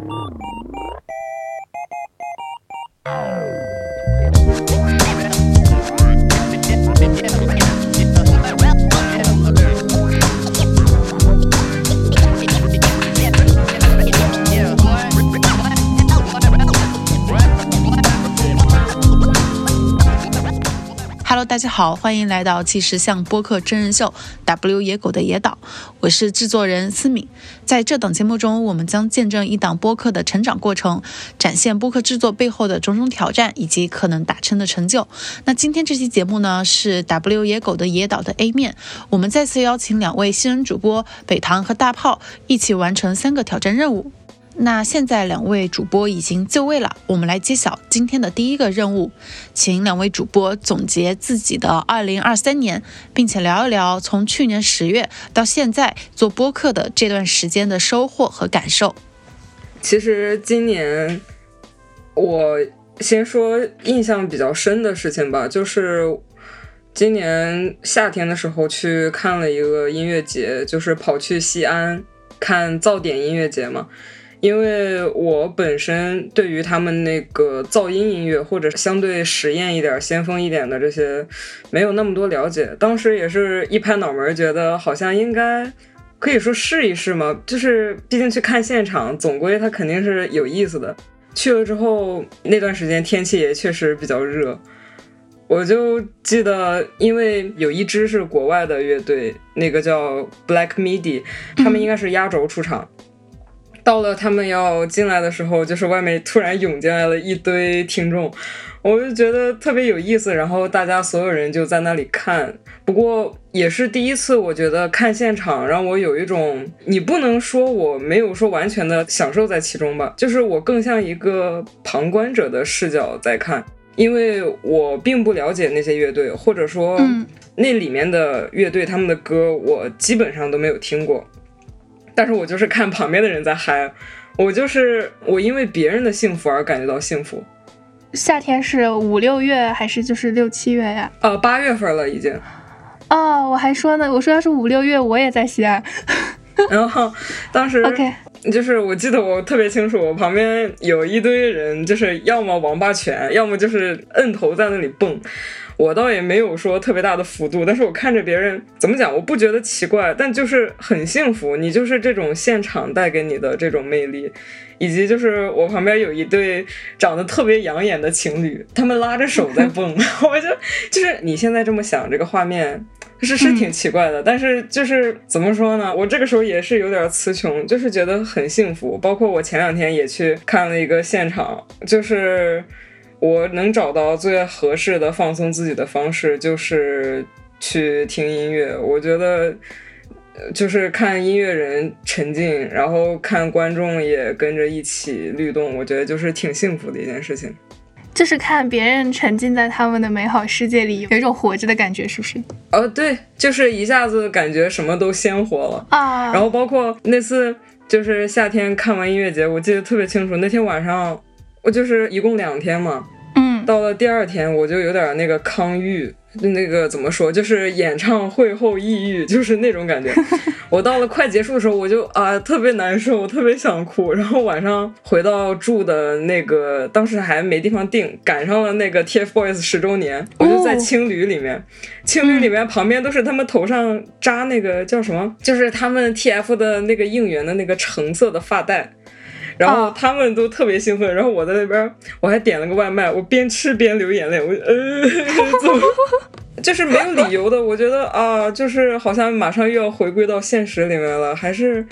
Oh, 好，欢迎来到纪实向播客真人秀《W 野狗的野岛》，我是制作人思敏。在这档节目中，我们将见证一档播客的成长过程，展现播客制作背后的种种挑战以及可能达成的成就。那今天这期节目呢，是《W 野狗的野岛》的 A 面，我们再次邀请两位新人主播北堂和大炮一起完成三个挑战任务。那现在两位主播已经就位了，我们来揭晓今天的第一个任务，请两位主播总结自己的2023年，并且聊一聊从去年十月到现在做播客的这段时间的收获和感受。其实今年我先说印象比较深的事情吧，就是今年夏天的时候去看了一个音乐节，就是跑去西安看噪点音乐节嘛。因为我本身对于他们那个噪音音乐或者相对实验一点、先锋一点的这些没有那么多了解，当时也是一拍脑门，觉得好像应该可以说试一试嘛。就是毕竟去看现场，总归它肯定是有意思的。去了之后那段时间天气也确实比较热，我就记得，因为有一支是国外的乐队，那个叫 Black Midi，他们应该是压轴出场。到了他们要进来的时候，就是外面突然涌进来了一堆听众，我就觉得特别有意思。然后大家所有人就在那里看，不过也是第一次，我觉得看现场让我有一种，你不能说我没有说完全的享受在其中吧，就是我更像一个旁观者的视角在看，因为我并不了解那些乐队，或者说那里面的乐队他们的歌，我基本上都没有听过。但是我就是看旁边的人在嗨，我就是我因为别人的幸福而感觉到幸福。夏天是五六月还是就是六七月呀？呃，八月份了已经。哦，我还说呢，我说要是五六月我也在西安。然后当时 OK，就是我记得我特别清楚，我旁边有一堆人，就是要么王八拳，要么就是摁头在那里蹦。我倒也没有说特别大的幅度，但是我看着别人怎么讲，我不觉得奇怪，但就是很幸福。你就是这种现场带给你的这种魅力，以及就是我旁边有一对长得特别养眼的情侣，他们拉着手在蹦，我就就是你现在这么想这个画面是是挺奇怪的，但是就是怎么说呢，我这个时候也是有点词穷，就是觉得很幸福。包括我前两天也去看了一个现场，就是。我能找到最合适的放松自己的方式，就是去听音乐。我觉得，就是看音乐人沉浸，然后看观众也跟着一起律动，我觉得就是挺幸福的一件事情。就是看别人沉浸在他们的美好世界里，有一种活着的感觉，是不是？哦，对，就是一下子感觉什么都鲜活了啊。然后包括那次，就是夏天看完音乐节，我记得特别清楚，那天晚上。我就是一共两天嘛，嗯，到了第二天我就有点那个康郁，那个怎么说，就是演唱会后抑郁，就是那种感觉。我到了快结束的时候，我就啊特别难受，我特别想哭。然后晚上回到住的那个，当时还没地方订，赶上了那个 TFBOYS 十周年，我就在青旅里面，青旅里面旁边都是他们头上扎那个叫什么，就是他们 TF 的那个应援的那个橙色的发带。然后他们都特别兴奋，然后我在那边，我还点了个外卖，我边吃边流眼泪，我呃，怎么 就是没有理由的？我觉得啊，就是好像马上又要回归到现实里面了，还是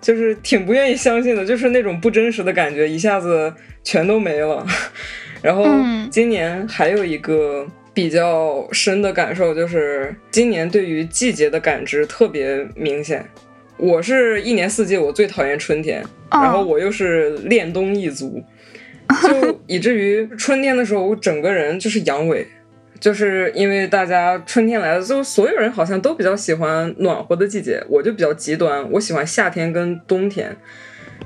就是挺不愿意相信的，就是那种不真实的感觉一下子全都没了。然后今年还有一个比较深的感受，就是今年对于季节的感知特别明显。我是一年四季我最讨厌春天，然后我又是恋冬一族，就 以至于春天的时候我整个人就是阳痿，就是因为大家春天来了，就所有人好像都比较喜欢暖和的季节，我就比较极端，我喜欢夏天跟冬天，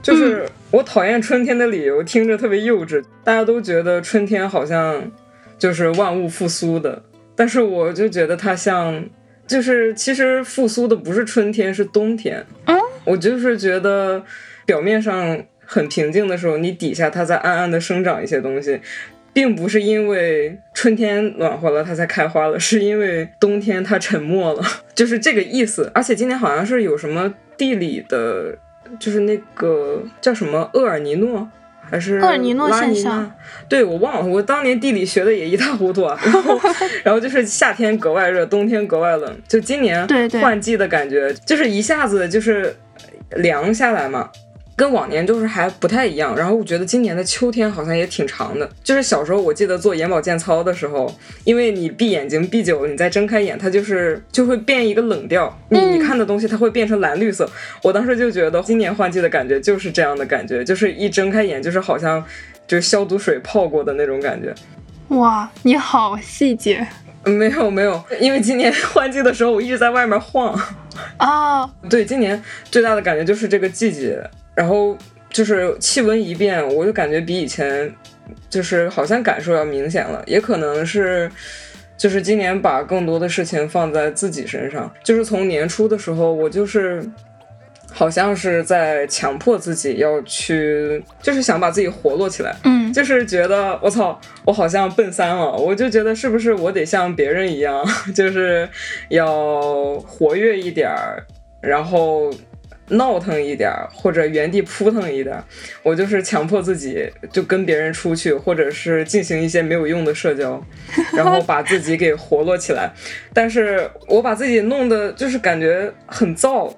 就是我讨厌春天的理由听着特别幼稚，大家都觉得春天好像就是万物复苏的，但是我就觉得它像。就是其实复苏的不是春天，是冬天。嗯，我就是觉得表面上很平静的时候，你底下它在暗暗的生长一些东西，并不是因为春天暖和了它才开花了，是因为冬天它沉默了，就是这个意思。而且今年好像是有什么地理的，就是那个叫什么厄尔尼诺。还是厄尔尼诺现象娜，对我忘了，我当年地理学的也一塌糊涂啊。然后，然后就是夏天格外热，冬天格外冷。就今年换季的感觉，就是一下子就是凉下来嘛。跟往年就是还不太一样，然后我觉得今年的秋天好像也挺长的。就是小时候我记得做眼保健操的时候，因为你闭眼睛闭久了，你再睁开眼，它就是就会变一个冷调，你你看的东西它会变成蓝绿色。我当时就觉得今年换季的感觉就是这样的感觉，就是一睁开眼就是好像就是消毒水泡过的那种感觉。哇，你好细节嗯没有没有，因为今年 换季的时候我一直在外面晃。哦，对，今年最大的感觉就是这个季节，然后就是气温一变，我就感觉比以前就是好像感受要明显了，也可能是。就是今年把更多的事情放在自己身上，就是从年初的时候，我就是好像是在强迫自己要去，就是想把自己活络起来，嗯，就是觉得我操，我好像奔三了，我就觉得是不是我得像别人一样，就是要活跃一点儿，然后闹腾一点儿，或者原地扑腾一点儿。我就是强迫自己就跟别人出去，或者是进行一些没有用的社交，然后把自己给活络起来。但是我把自己弄得就是感觉很燥。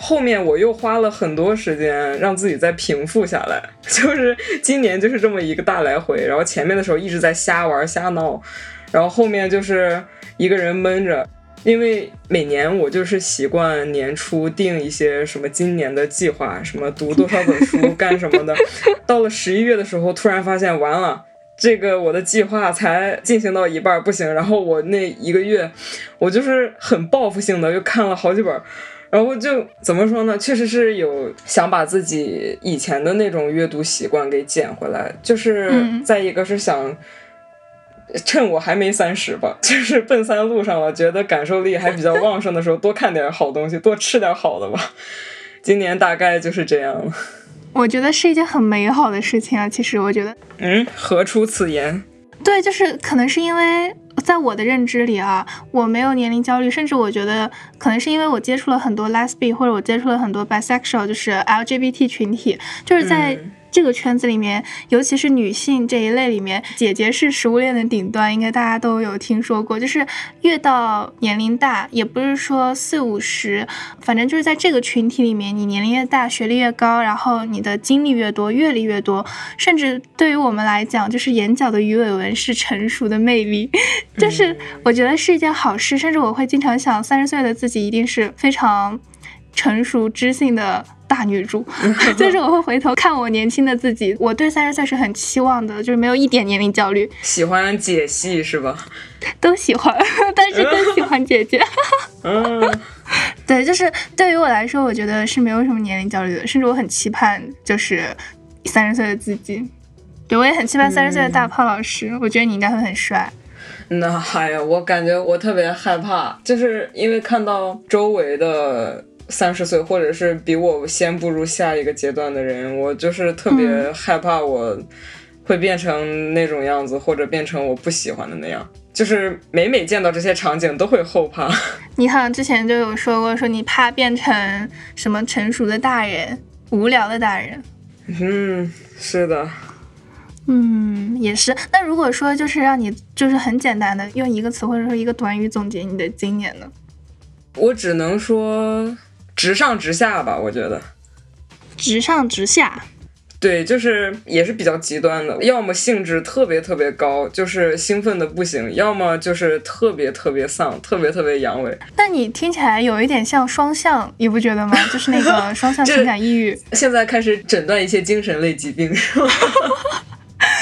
后面我又花了很多时间让自己再平复下来，就是今年就是这么一个大来回，然后前面的时候一直在瞎玩瞎闹，然后后面就是一个人闷着，因为每年我就是习惯年初定一些什么今年的计划，什么读多少本书 干什么的，到了十一月的时候，突然发现完了。这个我的计划才进行到一半儿不行，然后我那一个月，我就是很报复性的又看了好几本儿，然后就怎么说呢？确实是有想把自己以前的那种阅读习惯给捡回来，就是嗯再一个是想趁我还没三十吧，就是奔三路上了，觉得感受力还比较旺盛的时候，多看点好东西，多吃点好的吧。今年大概就是这样了。我觉得是一件很美好的事情啊。其实我觉得，嗯，何出此言？对，就是可能是因为在我的认知里啊，我没有年龄焦虑，甚至我觉得可能是因为我接触了很多 lesbian 或者我接触了很多 bisexual，就是 LGBT 群体，就是在。嗯这个圈子里面，尤其是女性这一类里面，姐姐是食物链的顶端，应该大家都有听说过。就是越到年龄大，也不是说四五十，反正就是在这个群体里面，你年龄越大，学历越高，然后你的经历越多，阅历越多，甚至对于我们来讲，就是眼角的鱼尾纹是成熟的魅力，就是我觉得是一件好事。甚至我会经常想，三十岁的自己一定是非常成熟知性的。大女主，就是我会回头看我年轻的自己，我对三十岁是很期望的，就是没有一点年龄焦虑，喜欢姐系是吧？都喜欢，但是更喜欢姐姐。嗯，对，就是对于我来说，我觉得是没有什么年龄焦虑的，甚至我很期盼就是三十岁的自己。对，我也很期盼三十岁的大胖老师，我觉得你应该会很帅。那哎呀，我感觉我特别害怕，就是因为看到周围的。三十岁，或者是比我先步入下一个阶段的人，我就是特别害怕我会变成那种样子，或者变成我不喜欢的那样。就是每每见到这些场景，都会后怕。你好像之前就有说过，说你怕变成什么成熟的大人、无聊的大人。嗯，是的。嗯，也是。那如果说就是让你就是很简单的用一个词或者说一个短语总结你的今年呢？我只能说。直上直下吧，我觉得，直上直下，对，就是也是比较极端的，要么兴致特别特别高，就是兴奋的不行；要么就是特别特别丧，特别特别阳痿。那你听起来有一点像双向，你不觉得吗？就是那个双向 情感抑郁。现在开始诊断一些精神类疾病，是吗？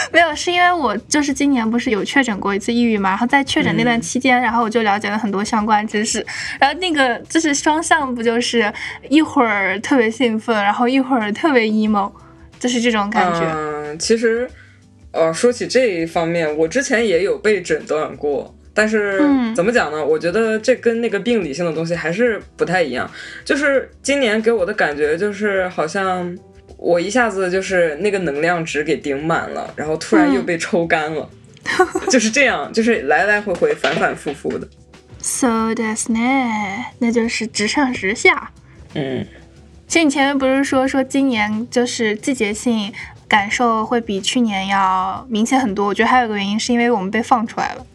没有，是因为我就是今年不是有确诊过一次抑郁嘛，然后在确诊那段期间，嗯、然后我就了解了很多相关知识，然后那个就是双向，不就是一会儿特别兴奋，然后一会儿特别 emo，就是这种感觉。嗯，其实，呃，说起这一方面，我之前也有被诊断过。但是怎么讲呢？我觉得这跟那个病理性的东西还是不太一样。就是今年给我的感觉就是好像。我一下子就是那个能量值给顶满了，然后突然又被抽干了，就是这样，就是来来回回反反复复的。So that's 呢，那就是直上直下。嗯，其实你前面不是说说今年就是季节性感受会比去年要明显很多？我觉得还有个原因是因为我们被放出来了，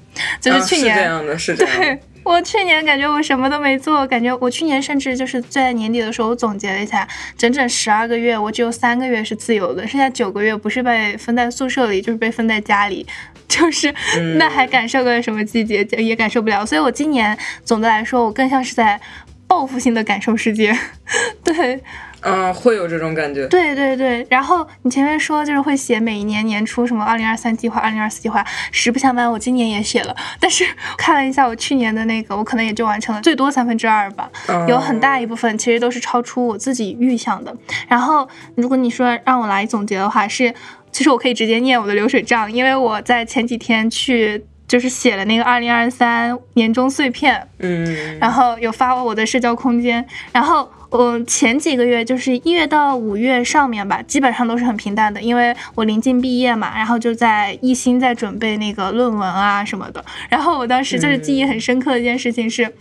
就是啊是去年、这样的，是这样的对。我去年感觉我什么都没做，感觉我去年甚至就是在年底的时候，我总结了一下，整整十二个月，我只有三个月是自由的，剩下九个月不是被分在宿舍里，就是被分在家里，就是、嗯那还感受个什么季节，也感受不了。所以我今年总的来说，我更像是在报复性的感受世界，对。嗯，会有这种感觉。对对对，然后你前面说就是会写每一年年初什么二零二三计划、二零二四计划，实不相瞒，我今年也写了，但是 看了一下我去年的那个，我可能也就完成了最多三分之二吧，嗯有很大一部分其实都是超出我自己预想的。然后如果你说让我来总结的话，是其实我可以直接念我的流水账，因为我在前几天去就是写了那个二零二三年终碎片，嗯，然后有发我的社交空间，然后我前几个月就是一月到五月上面吧，基本上都是很平淡的，因为我临近毕业嘛，然后就在一心在准备那个论文啊什么的。然后我当时就是记忆很深刻的一件事情是。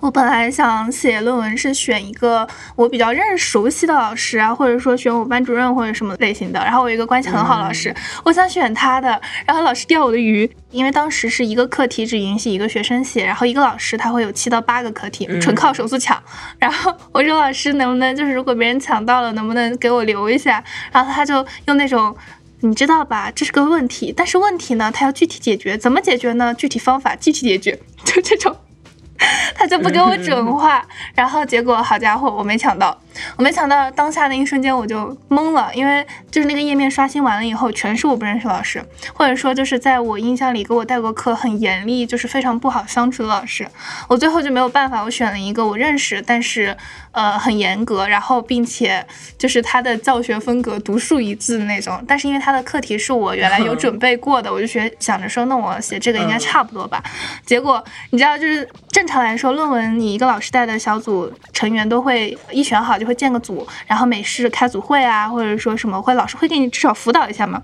我本来想写论文是选一个我比较认识熟悉的老师啊，或者说选我班主任或者什么类型的。然后我有一个关系很好的老师，我想选他的，然后老师钓我的鱼，因为当时是一个课题只允许一个学生写，然后一个老师他会有七到八个课题，纯靠手速抢。然后我说老师能不能就是如果别人抢到了，能不能给我留一下？然后他就用那种。你知道吧？这是个问题，但是问题呢，它要具体解决，怎么解决呢？具体方法具体解决，就这种。他就不给我准话，然后结果好家伙，我没抢到，我没想到，当下那一瞬间我就懵了，因为就是那个页面刷新完了以后，全是我不认识老师，或者说就是在我印象里给我带过课很严厉，就是非常不好相处的老师，我最后就没有办法，我选了一个我认识，但是呃很严格，然后并且就是他的教学风格独树一帜的那种，但是因为他的课题是我原来有准备过的，我就学想着说，那我写这个应该差不多吧，结果你知道就是正常来说，论文你一个老师带的小组成员都会一选好就会建个组，然后每次开组会啊，或者说什么会，老师会给你至少辅导一下嘛。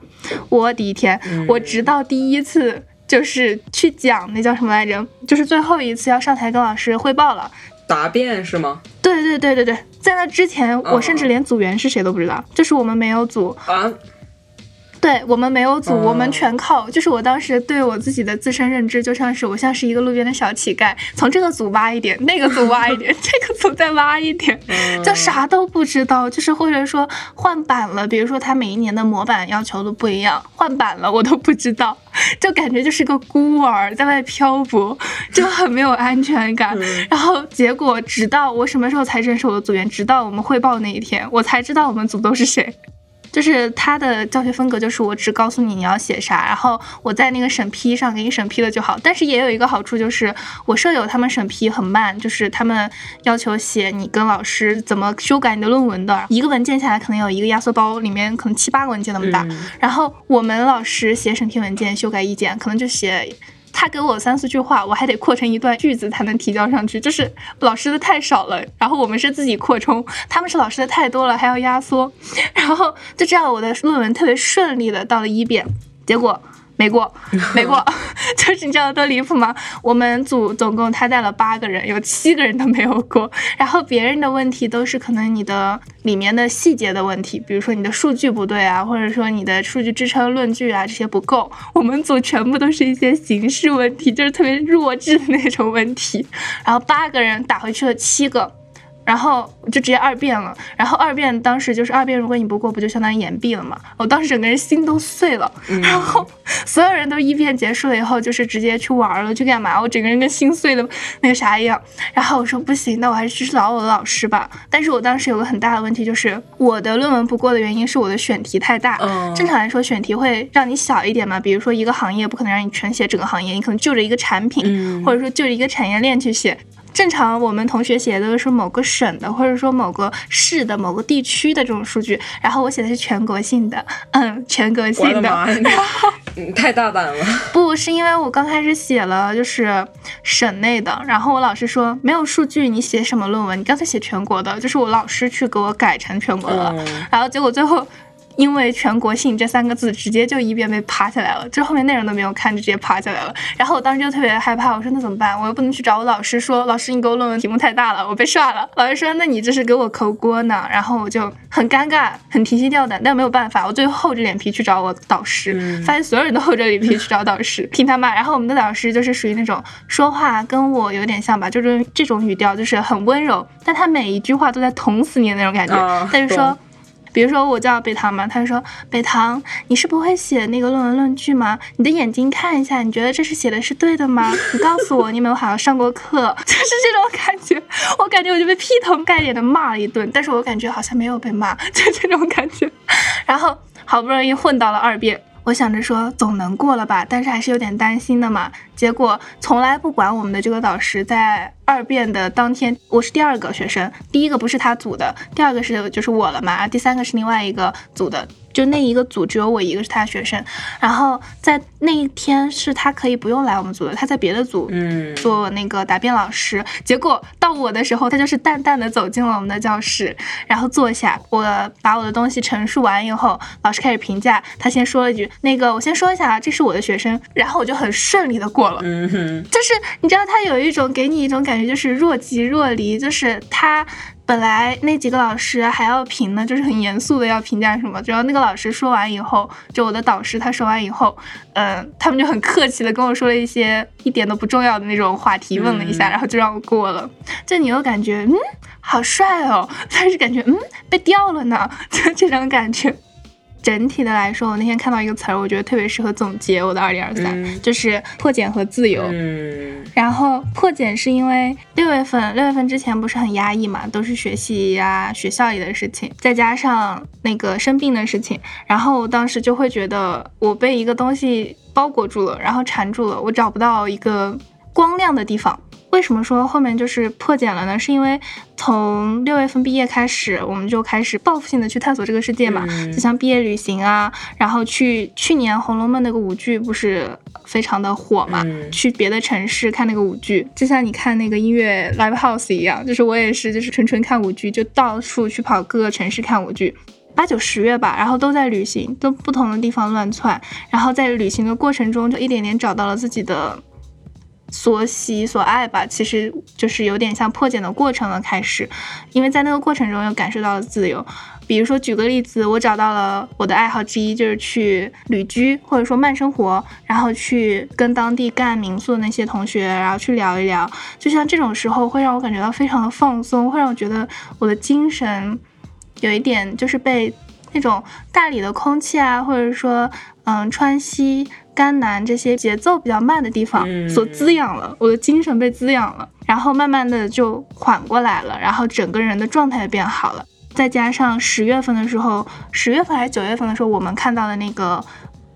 我第一天，我直到第一次就是去讲那叫什么来着，就是最后一次要上台跟老师汇报了。答辩是吗？对对对对对，在那之前，我甚至连组员是谁都不知道，就是我们没有组，啊，对我们没有组，哦我们全靠，就是我当时对我自己的自身认知，就像是我像是一个路边的小乞丐，从这个组挖一点，那个组挖一点，这个组再挖一点，就啥都不知道，就是或者说换版了，比如说他每一年的模板要求都不一样，换版了我都不知道，就感觉就是个孤儿在外漂泊，就很没有安全感。然后结果直到我什么时候才认识我的组员，直到我们汇报那一天，我才知道我们组都是谁。就是他的教学风格，就是我只告诉你你要写啥，然后我在那个审批上给你审批了就好。但是也有一个好处，就是我舍友他们审批很慢，就是他们要求写你跟老师怎么修改你的论文的，一个文件下来可能有一个压缩包，里面可能七八个文件那么大。然后我们老师写审批文件、修改意见，可能就写。他给我三四句话，我还得扩成一段句子才能提交上去，就是老师的太少了，然后我们是自己扩充，他们是老师的太多了，还要压缩，然后就这样，我的论文特别顺利的到了一辩，结果没过，没过，就是你知道多离谱吗？我们组总共他带了八个人，有七个人都没有过，然后别人的问题都是可能你的里面的细节的问题，比如说你的数据不对啊，或者说你的数据支撑论据啊这些不够，我们组全部都是一些形式问题，就是特别弱智的那种问题，然后八个人打回去了七个。然后就直接二辩了，然后二辩当时就是二辩，如果你不过，不就相当于延毕了吗？我当时整个人心都碎了，然后所有人都一辩结束了以后，就是直接去玩了，去干嘛？我整个人跟心碎的那个啥一样。然后我说不行，那我还是去找我的老师吧。但是我当时有个很大的问题，就是我的论文不过的原因是我的选题太大。嗯正常来说，选题会让你小一点嘛，比如说一个行业不可能让你全写整个行业，你可能就着一个产品，嗯或者说就着一个产业链去写。正常我们同学写的都是某个省的，或者说某个市的、某个地区的这种数据，然后我写的是全国性的，嗯，全国性的。我的妈呀！嗯 太大胆了。不是因为我刚开始写了就是省内的，然后我老师说没有数据，你写什么论文？你干脆写全国的，就是我老师去给我改成全国的然后结果最后。因为全国性这三个字直接就一遍被爬下来了，这后面内容都没有看就直接爬下来了。然后我当时就特别害怕，我说那怎么办？我又不能去找我老师说，老师你给我论文题目太大了，我被刷了。老师说那你这是给我扣锅呢。然后我就很尴尬，很提心吊胆，但没有办法，我最后厚着脸皮去找我导师，嗯发现所有人都厚着脸皮去找导师，听他骂。然后我们的导师就是属于那种说话跟我有点像吧，就是这种语调，就是很温柔，但他每一句话都在捅死你的那种感觉。啊他就说懂。比如说我叫北唐嘛，他就说北唐，你是不会写那个论文论据吗？你的眼睛看一下，你觉得这是写的是对的吗？你告诉我，你有没有好好上过课？就是这种感觉，我感觉我就被劈头盖脸的骂了一顿，但是我感觉好像没有被骂，就这种感觉。然后好不容易混到了二遍。我想着说总能过了吧，但是还是有点担心的嘛。结果从来不管我们的这个导师，在二辩的当天，我是第二个学生，第一个不是他组的，第二个是就是我了嘛，第三个是另外一个组的，就那一个组只有我一个是他学生。然后在那一天是他可以不用来我们组的，他在别的组嗯，做那个答辩老师。结果到我的时候，他就是淡淡的走进了我们的教室，然后坐下。我把我的东西陈述完以后，老师开始评价。他先说了一句：“那个，我先说一下啊，这是我的学生。”然后我就很顺利的过了。嗯哼，就是你知道，他有一种给你一种感觉，就是若即若离，就是他。本来那几个老师还要评呢，就是很严肃的要评价什么。只要那个老师说完以后，就我的导师他说完以后，嗯、他们就很客气的跟我说了一些一点都不重要的那种话题，问了一下，嗯然后就让我过了。就你又感觉嗯好帅哦，但是感觉嗯被掉了呢，就这种感觉。整体的来说，我那天看到一个词儿，我觉得特别适合总结我的二零二三，嗯就是破茧和自由。嗯然后破茧是因为六月份，六月份之前不是很压抑嘛，都是学习呀、学校里的事情，再加上那个生病的事情，然后我当时就会觉得我被一个东西包裹住了，然后缠住了，我找不到一个光亮的地方。为什么说后面就是破茧了呢？是因为从六月份毕业开始，我们就开始报复性的去探索这个世界嘛，嗯就像毕业旅行啊，然后去去年《红楼梦》那个舞剧不是非常的火嘛，嗯去别的城市看那个舞剧，就像你看那个音乐 live house 一样，就是我也是，就是纯纯看舞剧，就到处去跑各个城市看舞剧。八九十月吧，然后都在旅行，都不同的地方乱窜，然后在旅行的过程中，就一点点找到了自己的所喜所爱吧，其实就是有点像破茧的过程了开始，因为在那个过程中又感受到了自由。比如说举个例子，我找到了我的爱好之一，就是去旅居或者说慢生活，然后去跟当地干民宿的那些同学，然后去聊一聊。就像这种时候，会让我感觉到非常的放松，会让我觉得我的精神有一点就是被那种大理的空气啊，或者说嗯川西、甘南这些节奏比较慢的地方嗯。所滋养了，我的精神被滋养了，然后慢慢的就缓过来了，然后整个人的状态也变好了。再加上十月份的时候，十月份还是九月份的时候，我们看到的那个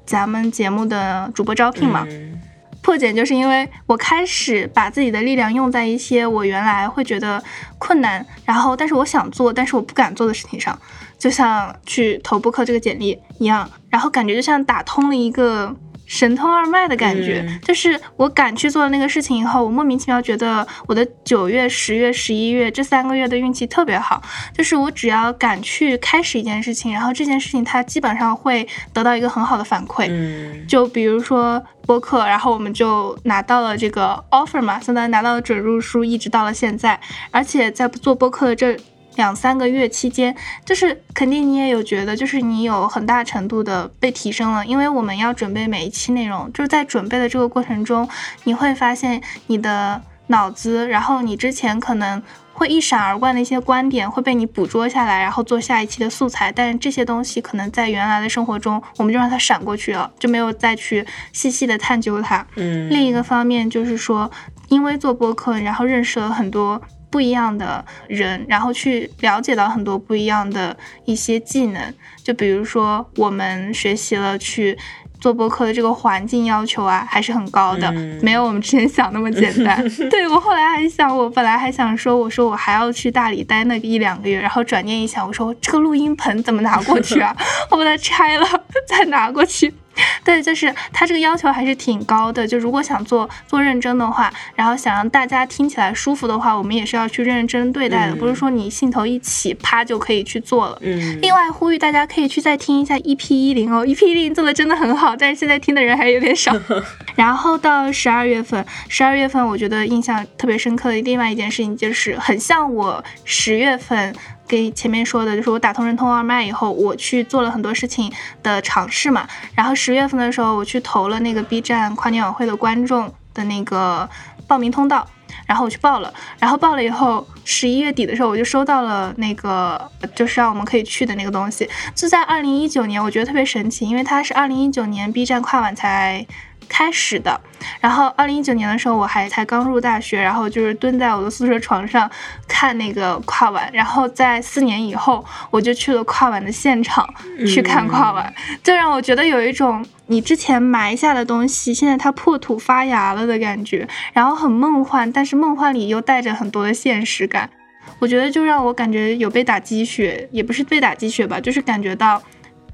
咱们节目的主播招聘嘛，嗯。破茧就是因为我开始把自己的力量用在一些我原来会觉得困难，然后但是我想做，但是我不敢做的事情上，就像去投播客这个简历一样，然后感觉就像打通了一个神通二脉的感觉，嗯。就是我敢去做那个事情以后，我莫名其妙觉得我的九月、十月、十一月这三个月的运气特别好，就是我只要敢去开始一件事情，然后这件事情它基本上会得到一个很好的反馈，嗯。就比如说播客，然后我们就拿到了这个 offer 嘛，相当于拿到了准入书，一直到了现在。而且在做播客的这两三个月期间，就是肯定你也有觉得，就是你有很大程度的被提升了，因为我们要准备每一期内容，就是在准备的这个过程中，你会发现你的脑子，然后你之前可能。会一闪而过的一些观点会被你捕捉下来，然后做下一期的素材。但是这些东西可能在原来的生活中，我们就让它闪过去了，就没有再去细细的探究它。嗯，另一个方面就是说，因为做播客，然后认识了很多不一样的人，然后去了解到很多不一样的一些技能。就比如说，我们学习了去。做播客的这个环境要求啊，还是很高的，嗯没有我们之前想那么简单。对我后来还想，我本来还想说，我说我还要去大理待那个一两个月，然后转念一想，我说这个录音棚怎么拿过去啊？我把它拆了再拿过去。对，就是他这个要求还是挺高的。就如果想做做认真的话，然后想让大家听起来舒服的话，我们也是要去认认真对待的，不是说你兴头一起，啪就可以去做了。嗯，另外呼吁大家可以去再听一下 EP 一零哦，EP 一零做的真的很好，但是现在听的人还有点少。然后到十二月份，十二月份我觉得印象特别深刻的另外一件事情就是很像我十月份。给前面说的，就是我打通任通二脉以后，我去做了很多事情的尝试嘛。然后十月份的时候，我去投了那个 B 站跨年晚会的观众的那个报名通道，然后我去报了。然后报了以后，十一月底的时候，我就收到了那个就是让我们可以去的那个东西。就在二零一九年，我觉得特别神奇，因为它是二零一九年 B 站跨晚才。开始的，然后二零一九年的时候，我还才刚入大学，然后就是蹲在我的宿舍床上看那个跨晚，然后在四年以后，我就去了跨晚的现场去看跨晚，就让我觉得有一种你之前埋下的东西，现在它破土发芽了的感觉，然后很梦幻，但是梦幻里又带着很多的现实感，我觉得就让我感觉有被打鸡血，也不是被打鸡血吧，就是感觉到。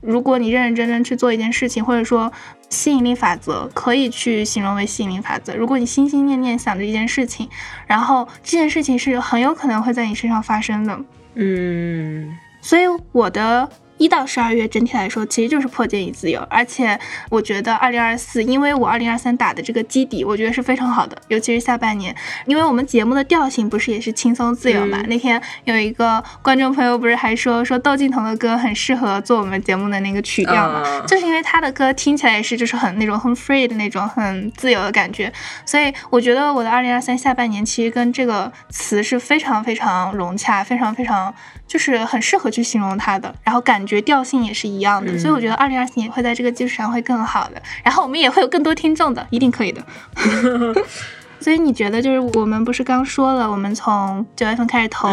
如果你认认真真去做一件事情，或者说吸引力法则可以去形容为吸引力法则。如果你心心念念想着一件事情，然后这件事情是很有可能会在你身上发生的。嗯，所以我的。一到十二月整体来说其实就是破茧与自由，而且我觉得二零二四，因为我二零二三打的这个基底，我觉得是非常好的，尤其是下半年，因为我们节目的调性不是也是轻松自由嘛？那天有一个观众朋友不是还说说窦靖童的歌很适合做我们节目的那个曲调嘛？就是因为他的歌听起来也是就是很那种很 free 的那种很自由的感觉，所以我觉得我的二零二三下半年其实跟这个词是非常非常融洽，非常非常。就是很适合去形容它的，然后感觉调性也是一样的，所以我觉得二零二四年会在这个基础上会更好的，然后我们也会有更多听众的，一定可以的。所以你觉得就是我们不是刚说了，我们从九月份开始投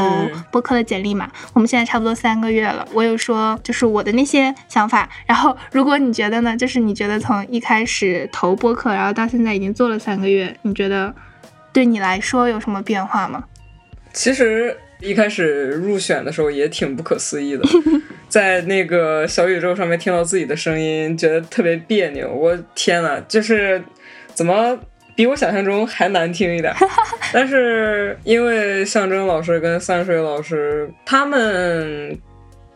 播客的简历嘛？我们现在差不多三个月了，我有说就是我的那些想法，然后如果你觉得呢，就是你觉得从一开始投播客，然后到现在已经做了三个月，你觉得对你来说有什么变化吗？其实。一开始入选的时候也挺不可思议的，在那个小宇宙上面听到自己的声音，觉得特别别扭。我天呐，就是怎么比我想象中还难听一点？但是因为象征老师跟三水老师他们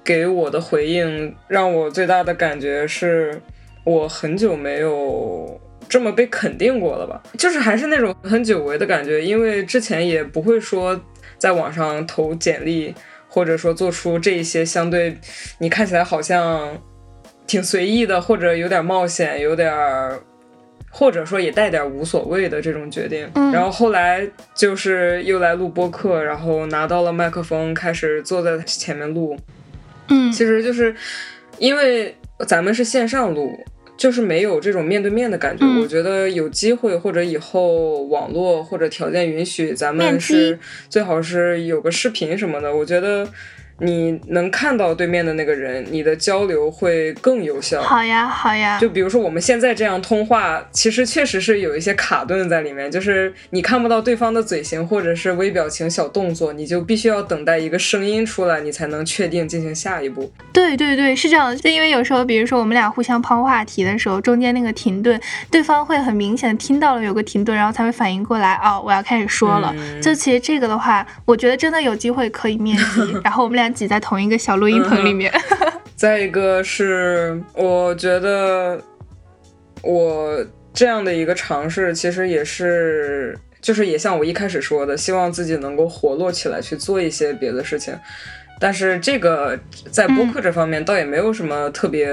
给我的回应，让我最大的感觉是我很久没有这么被肯定过了吧？就是还是那种很久违的感觉，因为之前也不会说。在网上投简历，或者说做出这一些相对你看起来好像挺随意的，或者有点冒险，有点，或者说也带点无所谓的这种决定。然后后来就是又来录播客，然后拿到了麦克风，开始坐在前面录。嗯，其实就是因为咱们是线上录。就是没有这种面对面的感觉，我觉得有机会或者以后网络或者条件允许，咱们是最好是有个视频什么的，我觉得。你能看到对面的那个人，你的交流会更有效。好呀，好呀。就比如说我们现在这样通话，其实确实是有一些卡顿在里面，就是你看不到对方的嘴型或者是微表情、小动作，你就必须要等待一个声音出来，你才能确定进行下一步。对对对，是这样的。就因为有时候，比如说我们俩互相抛话题的时候，中间那个停顿，对方会很明显的听到了有个停顿，然后才会反应过来，哦，我要开始说了。就其实这个的话，我觉得真的有机会可以面基，然后我们俩。挤在同一个小录音棚里面。再一个是，我觉得我这样的一个尝试，其实也是，就是也像我一开始说的，希望自己能够活络起来去做一些别的事情。但是这个在播客这方面，倒也没有什么特别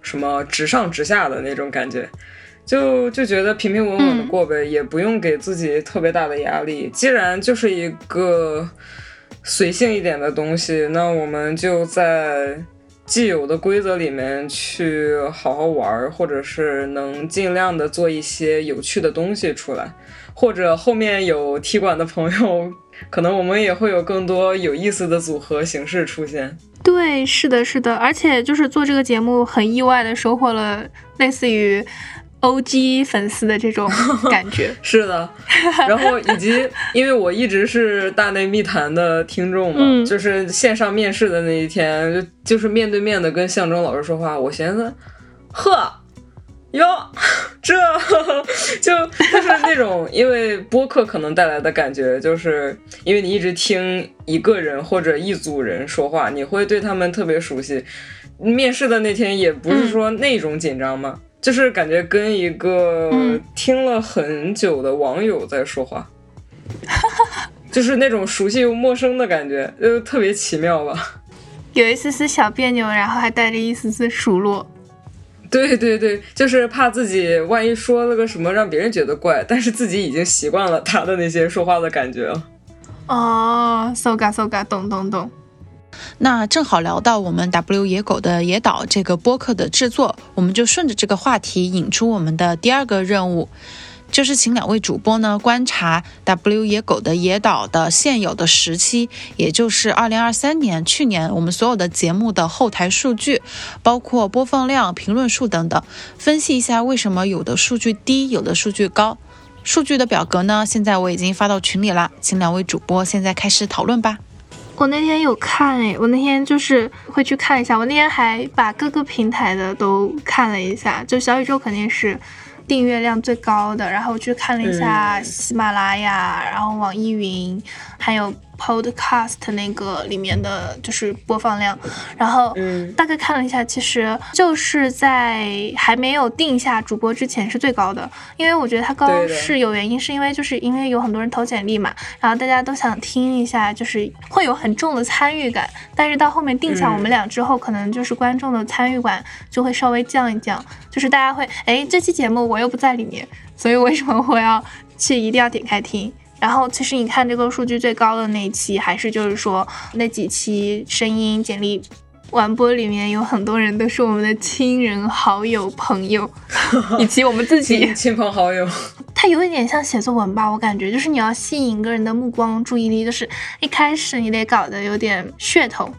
什么直上直下的那种感觉，就就觉得平平稳稳的过呗，也不用给自己特别大的压力。既然就是一个。随性一点的东西，那我们就在既有的规则里面去好好玩，或者是能尽量的做一些有趣的东西出来，或者后面有踢馆的朋友，可能我们也会有更多有意思的组合形式出现。对，是的，是的，而且就是做这个节目，很意外的收获了类似于。O G 粉丝的这种 感觉。是的，然后以及因为我一直是大内密谈的听众嘛，就是线上面试的那一天，就就是面对面的跟象征老师说话，我寻思，呵，哟，这就就是那种，因为播客可能带来的感觉，就是因为你一直听一个人或者一组人说话，你会对他们特别熟悉。面试的那天也不是说那种紧张嘛，就是感觉跟一个听了很久的网友在说话，就是那种熟悉又陌生的感觉，就特别奇妙吧。有一丝丝小别扭，然后还带着一丝丝熟络。对对对，就是怕自己万一说了个什么让别人觉得怪，但是自己已经习惯了他的那些说话的感觉了。哦，so ga so ga，懂懂懂。那正好聊到我们 W 野狗的野岛这个播客的制作，我们就顺着这个话题引出我们的第二个任务。就是请两位主播呢观察 W 野狗的野岛的现有的时期，也就是二零二三年去年我们所有的节目的后台数据，包括播放量、评论数等等，分析一下为什么有的数据低，有的数据高。数据的表格呢，现在我已经发到群里了，请两位主播现在开始讨论吧。我那天有看诶，我那天就是会去看一下，我那天还把各个平台的都看了一下，就小宇宙肯定是。订阅量最高的，然后去看了一下喜马拉雅，然后网易云，还有。Podcast 那个里面的就是播放量，然后大概看了一下，其实就是在还没有定下主播之前是最高的，因为我觉得它高是有原因，是因为就是因为有很多人投简历嘛，然后大家都想听一下，就是会有很重的参与感，但是到后面定下我们俩之后，可能就是观众的参与感就会稍微降一降，就是大家会哎这期节目我又不在里面，所以为什么我要去一定要点开听？然后其实你看这个数据最高的那一期，还是就是说那几期声音简历完播里面有很多人都是我们的亲人、好友、朋友，以及我们自己亲朋好友。它有一点像写作文吧，我感觉就是你要吸引一个人的目光注意力，就是一开始你得搞得有点噱头。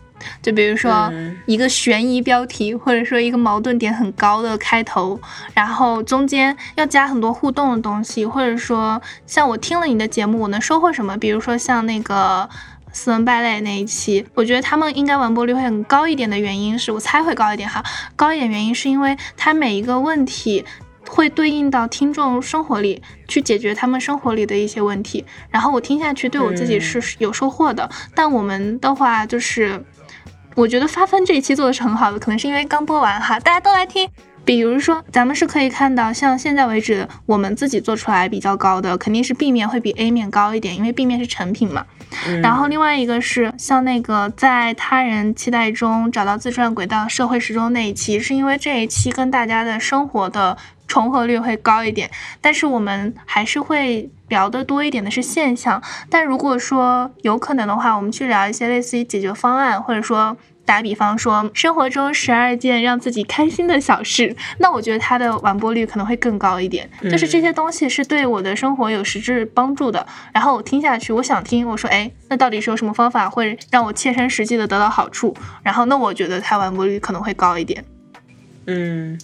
就比如说一个悬疑标题，或者说一个矛盾点很高的开头，然后中间要加很多互动的东西，或者说像我听了你的节目，我能收获什么？比如说像那个斯文败类那一期，我觉得他们应该完播率会很高一点的原因是我猜会高一点哈，高一点原因是因为他每一个问题会对应到听众生活里去解决他们生活里的一些问题，然后我听下去对我自己是有收获的。但我们的话就是。我觉得发分这一期做的是很好的，可能是因为刚播完哈，大家都来听。比如说，咱们是可以看到，像现在为止我们自己做出来比较高的，肯定是 B 面会比 A 面高一点，因为 B 面是成品嘛。然后另外一个是像那个在他人期待中找到自转轨道社会时钟那一期，是因为这一期跟大家的生活的重合率会高一点，但是我们还是会。聊的多一点的是现象，但如果说有可能的话，我们去聊一些类似于解决方案，或者说打比方说生活中十二件让自己开心的小事，那我觉得它的完播率可能会更高一点。就是这些东西是对我的生活有实质帮助的，然后我听下去，我想听，我说哎，那到底是有什么方法会让我切身实际的得到好处？然后那我觉得它完播率可能会高一点。嗯。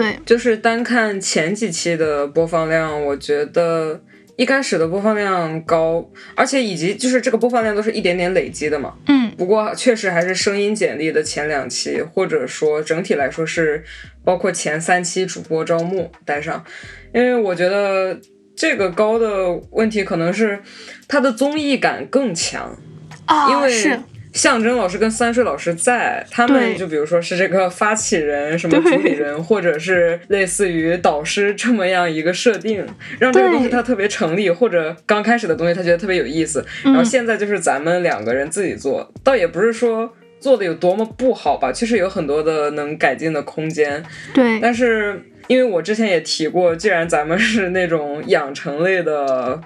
对，就是单看前几期的播放量，我觉得一开始的播放量高，而且以及就是这个播放量都是一点点累积的嘛。嗯，不过确实还是声音简历的前两期，或者说整体来说是包括前三期主播招募带上，因为我觉得这个高的问题可能是它的综艺感更强啊，因为是。象征老师跟三水老师在，他们就比如说是这个发起人、什么主理人，或者是类似于导师这么样一个设定，让这个东西它特别成立，或者刚开始的东西他觉得特别有意思。然后现在就是咱们两个人自己做，倒也不是说做的有多么不好吧，其实有很多的能改进的空间。对，但是因为我之前也提过，既然咱们是那种养成类的。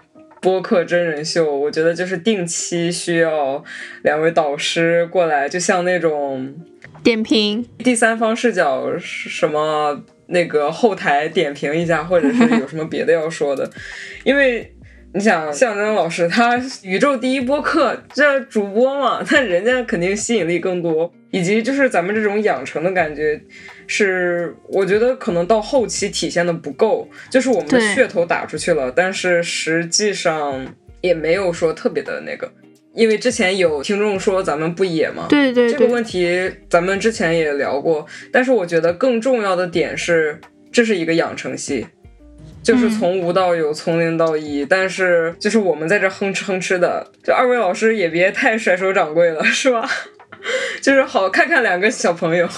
播客真人秀，我觉得就是定期需要两位导师过来，就像那种点评第三方视角，什么那个后台点评一下，或者是有什么别的要说的，因为。你想象征老师他宇宙第一播客这主播嘛，那人家肯定吸引力更多，以及就是咱们这种养成的感觉，是我觉得可能到后期体现的不够，就是我们的噱头打出去了，但是实际上也没有说特别的那个，因为之前有听众说咱们不野嘛，对对，这个问题咱们之前也聊过，但是我觉得更重要的点是。这是一个养成系，就是从无到有，从零到一。但是就是我们在这哼哧哼哧的，就二位老师也别太甩手掌柜了，是吧？就是好看看两个小朋友。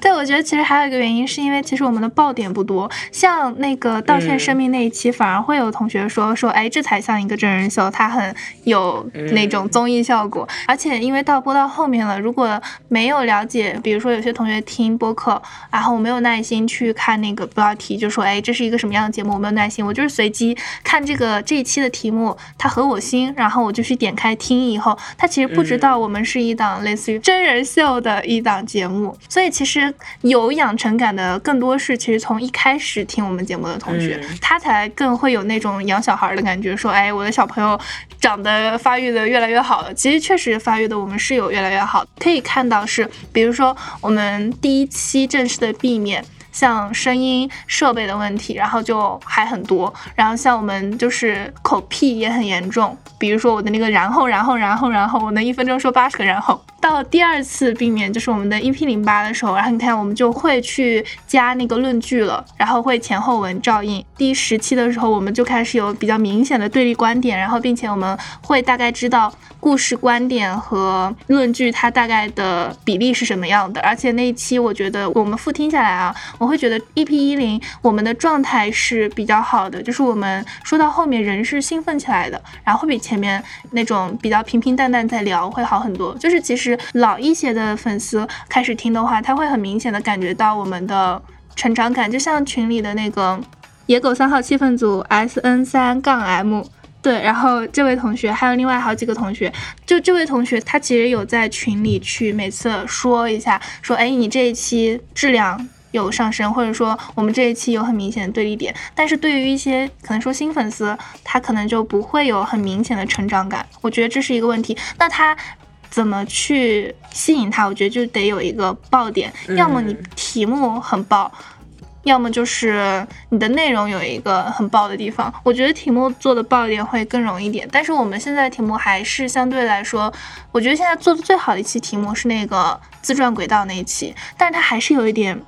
对，我觉得其实还有一个原因，是因为其实我们的爆点不多。像那个道歉声明那一期，反而会有同学说说，哎，这才像一个真人秀，它很有那种综艺效果。而且因为到播到后面了，如果没有了解，比如说有些同学听播客，然后我没有耐心去看那个标题，就说，哎，这是一个什么样的节目？我没有耐心，我就是随机看这个这一期的题目，它合我心，然后我就去点开听。以后他其实不知道我们是一档类似于真人秀的一档节目，所以其实。有养成感的更多是，其实从一开始听我们节目的同学，他才更会有那种养小孩的感觉，说，哎，我的小朋友长得发育的越来越好了。其实确实发育的我们是有越来越好，可以看到是，比如说我们第一期正式的避免。像声音设备的问题，然后就还很多，然后像我们就是口癖也很严重，比如说我的那个然后然后然后然后，我能一分钟说八十个然后。到第二次避免就是我们的 EP 零八的时候，然后你看我们就会去加那个论据了，然后会前后文照应。第十期的时候，我们就开始有比较明显的对立观点，然后并且我们会大概知道故事观点和论据它大概的比例是什么样的。而且那一期我觉得我们复听下来啊。我会觉得 EP 一零我们的状态是比较好的，就是我们说到后面人是兴奋起来的，然后会比前面那种比较平平淡淡在聊会好很多。就是其实老一些的粉丝开始听的话，他会很明显的感觉到我们的成长感，就像群里的那个野狗三号气氛组 S N 三杠 M，对，然后这位同学还有另外好几个同学，就这位同学他其实有在群里去每次说一下，说哎你这一期质量。有上升，或者说我们这一期有很明显的对立点，但是对于一些可能说新粉丝，他可能就不会有很明显的成长感。我觉得这是一个问题。那他怎么去吸引他？我觉得就得有一个爆点，要么你题目很爆，要么就是你的内容有一个很爆的地方。我觉得题目做的爆一点会更容易点。但是我们现在题目还是相对来说，我觉得现在做的最好的一期题目是那个自转轨道那一期，但是它还是有一点。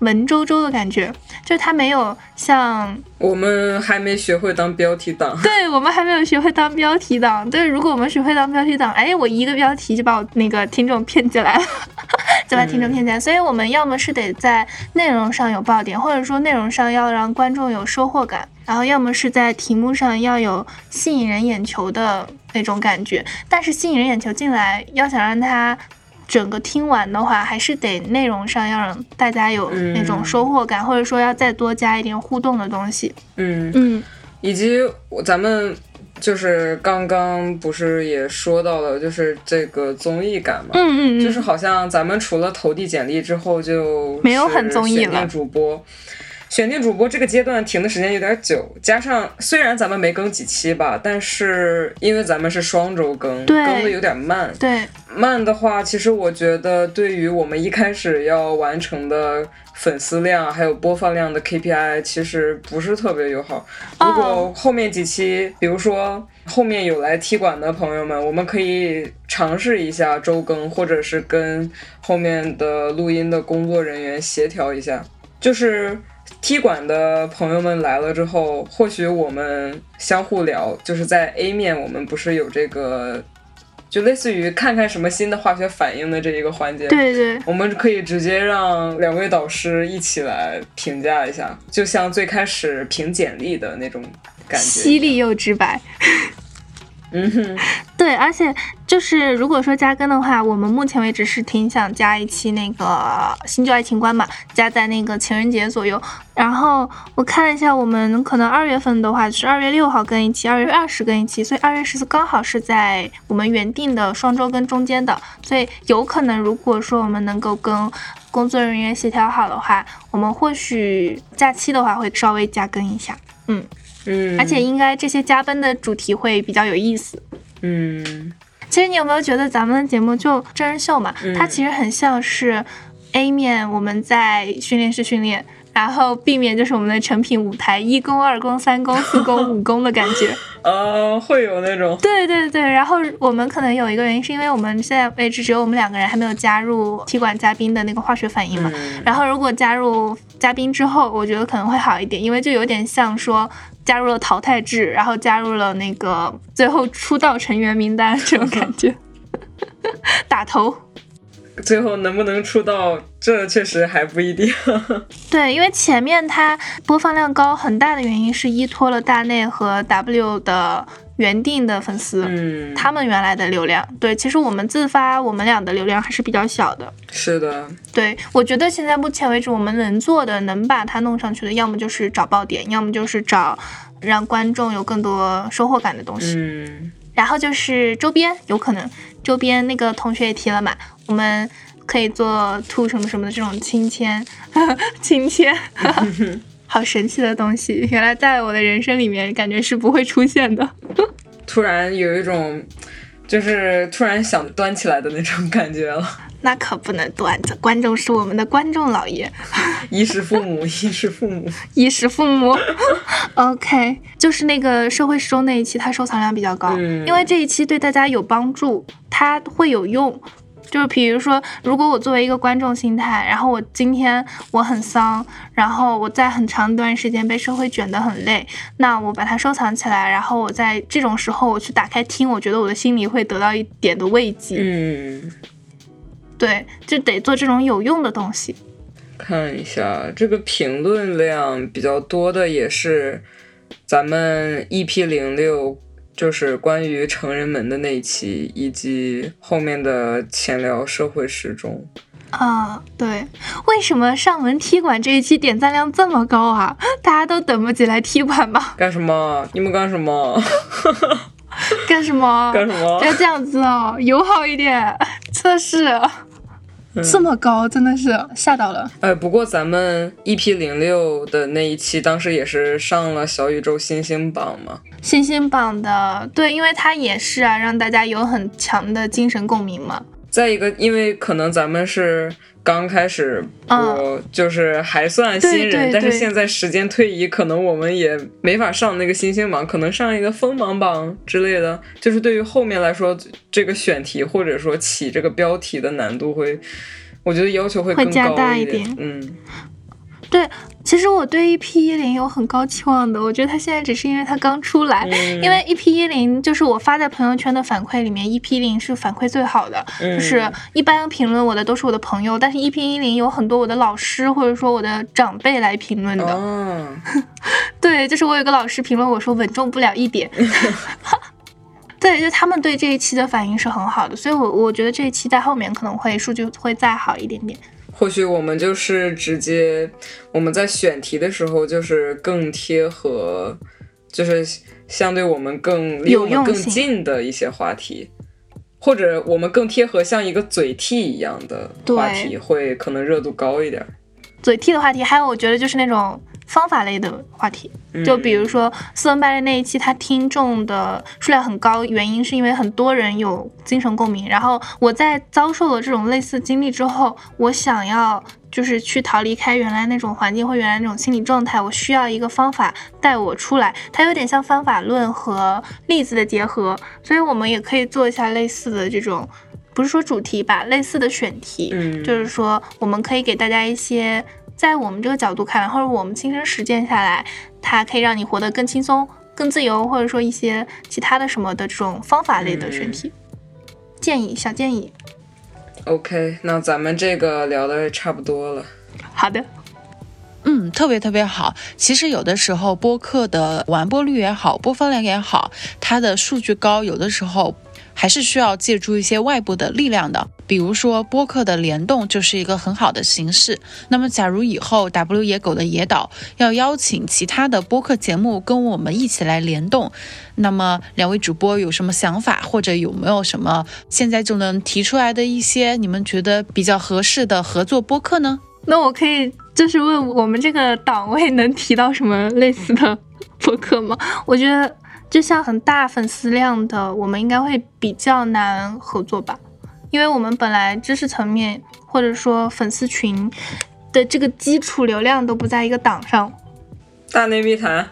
文绉绉的感觉，就是它没有像我们还没学会当标题党，对我们还没有学会当标题党。对，如果我们学会当标题党，哎，我一个标题就把我那个听众骗进来了，就把听众骗进来。所以我们要么是得在内容上有爆点，或者说内容上要让观众有收获感，然后要么是在题目上要有吸引人眼球的那种感觉。但是吸引人眼球进来，要想让他。整个听完的话，还是得内容上要让大家有那种收获感，或者说要再多加一点互动的东西。嗯嗯，以及咱们就是刚刚不是也说到了，就是这个综艺感嘛。嗯嗯嗯，就是好像咱们除了投递简历之后就没有很综艺了。主播。选定主播这个阶段停的时间有点久，加上虽然咱们没更几期吧，但是因为咱们是双周更，更的有点慢。对，慢的话，其实我觉得对于我们一开始要完成的粉丝量还有播放量的 KPI，其实不是特别友好。如果后面几期，比如说后面有来踢馆的朋友们，我们可以尝试一下周更，或者是跟后面的录音的工作人员协调一下，就是。踢馆的朋友们来了之后，或许我们相互聊，就是在 A 面，我们不是有这个，就类似于看看什么新的化学反应的这一个环节。对对，我们可以直接让两位导师一起来评价一下，就像最开始评简历的那种感觉，犀利又直白。嗯哼，对，而且就是如果说加更的话，我们目前为止是挺想加一期那个新旧爱情观嘛，加在那个情人节左右。然后我看了一下，我们可能二月份的话是二月六号更一期，二月二十更一期，所以二月十四刚好是在我们原定的双周更中间的，所以有可能如果说我们能够跟工作人员协调好的话，我们或许假期的话会稍微加更一下，嗯。嗯，而且应该这些加更的主题会比较有意思。嗯，其实你有没有觉得咱们的节目就真人秀嘛？它其实很像是 A 面我们在训练室训练。然后避免就是我们的成品舞台一公二公三公四公五公的感觉，呃，会有那种。对对对，然后我们可能有一个原因，是因为我们现在为止只有我们两个人还没有加入踢馆嘉宾的那个化学反应嘛。然后如果加入嘉宾之后，我觉得可能会好一点，因为就有点像说加入了淘汰制，然后加入了那个最后出道成员名单这种感觉，打头。最后能不能出道，这确实还不一定。对，因为前面它播放量高，很大的原因是依托了大内和 W 的原定的粉丝，嗯，他们原来的流量。对，其实我们自发，我们俩的流量还是比较小的。是的，对，我觉得现在目前为止，我们能做的，能把它弄上去的，要么就是找爆点，要么就是找让观众有更多收获感的东西。嗯，然后就是周边，有可能周边那个同学也提了嘛，我们可以做兔什么什么的这种亲签，亲签，好神奇的东西，原来在我的人生里面感觉是不会出现的。突然有一种，就是突然想端起来的那种感觉了。那可不能断着，观众是我们的观众老爷，衣食父母，衣食父母，衣食父母。OK，就是那个社会时钟那一期，它收藏量比较高，嗯因为这一期对大家有帮助，它会有用。就是比如说，如果我作为一个观众心态，然后我今天我很丧，然后我在很长一段时间被社会卷得很累，那我把它收藏起来，然后我在这种时候我去打开听，我觉得我的心里会得到一点的慰藉。嗯，对，就得做这种有用的东西。看一下这个评论量比较多的也是咱们 EP 零六，就是关于成人们的那一期，以及后面的闲聊社会时钟。啊，对，为什么上门踢馆这一期点赞量这么高啊？大家都等不及来踢馆吗？干什么？你们干什么？干什么？干什么不？要这样子哦，友好一点，真的是、这么高，真的是吓到了。哎，不过咱们 EP 零六的那一期，当时也是上了小宇宙新星榜嘛。新星榜的，对，因为它也是啊，让大家有很强的精神共鸣嘛。再一个，因为可能咱们是刚开始播，就是还算新人，嗯对对对但是现在时间推移，可能我们也没法上那个星星榜，可能上一个锋芒榜之类的。就是对于后面来说，这个选题或者说起这个标题的难度会，我觉得要求会更大一点。嗯，对，其实我对 EP 一零有很高期望的，我觉得它现在只是因为它刚出来，嗯因为 EP 一零就是我发在朋友圈的反馈里面，EP 一零是反馈最好的，嗯就是一般评论我的都是我的朋友，但是 EP 一零有很多我的老师或者说我的长辈来评论的。哦，对，就是我有个老师评论我说稳重不了一点。对，就他们对这一期的反应是很好的，所以我我觉得这一期在后面可能会数据会再好一点点。或许我们就是直接我们在选题的时候，就是更贴合，就是相对我们更离我们更近的一些话题，或者我们更贴合像一个嘴替一样的话题，会可能热度高一点。嘴替的话题，还有我觉得就是那种方法类的话题，就比如说斯文败类那一期，它听众的数量很高，原因是因为很多人有精神共鸣。然后我在遭受了这种类似经历之后，我想要就是去逃离开原来那种环境或原来那种心理状态，我需要一个方法带我出来。它有点像方法论和例子的结合，所以我们也可以做一下类似的这种。不是说主题吧，类似的选题，嗯就是说我们可以给大家一些，在我们这个角度看来，或者我们亲身实践下来，它可以让你活得更轻松、更自由，或者说一些其他的什么的这种方法类的选题。建议，小建议。OK，那咱们这个聊的差不多了。好的，嗯，特别特别好。其实有的时候播客的完播率也好，播放量也好，它的数据高，有的时候还是需要借助一些外部的力量的。比如说播客的联动就是一个很好的形式。那么，假如以后 W 野狗的野岛要邀请其他的播客节目跟我们一起来联动，那么两位主播有什么想法，或者有没有什么现在就能提出来的一些你们觉得比较合适的合作播客呢？那我可以就是问我们这个档位能提到什么类似的播客吗？我觉得就像很大粉丝量的，我们应该会比较难合作吧，因为我们本来知识层面或者说粉丝群的这个基础流量都不在一个档上。大内密谈，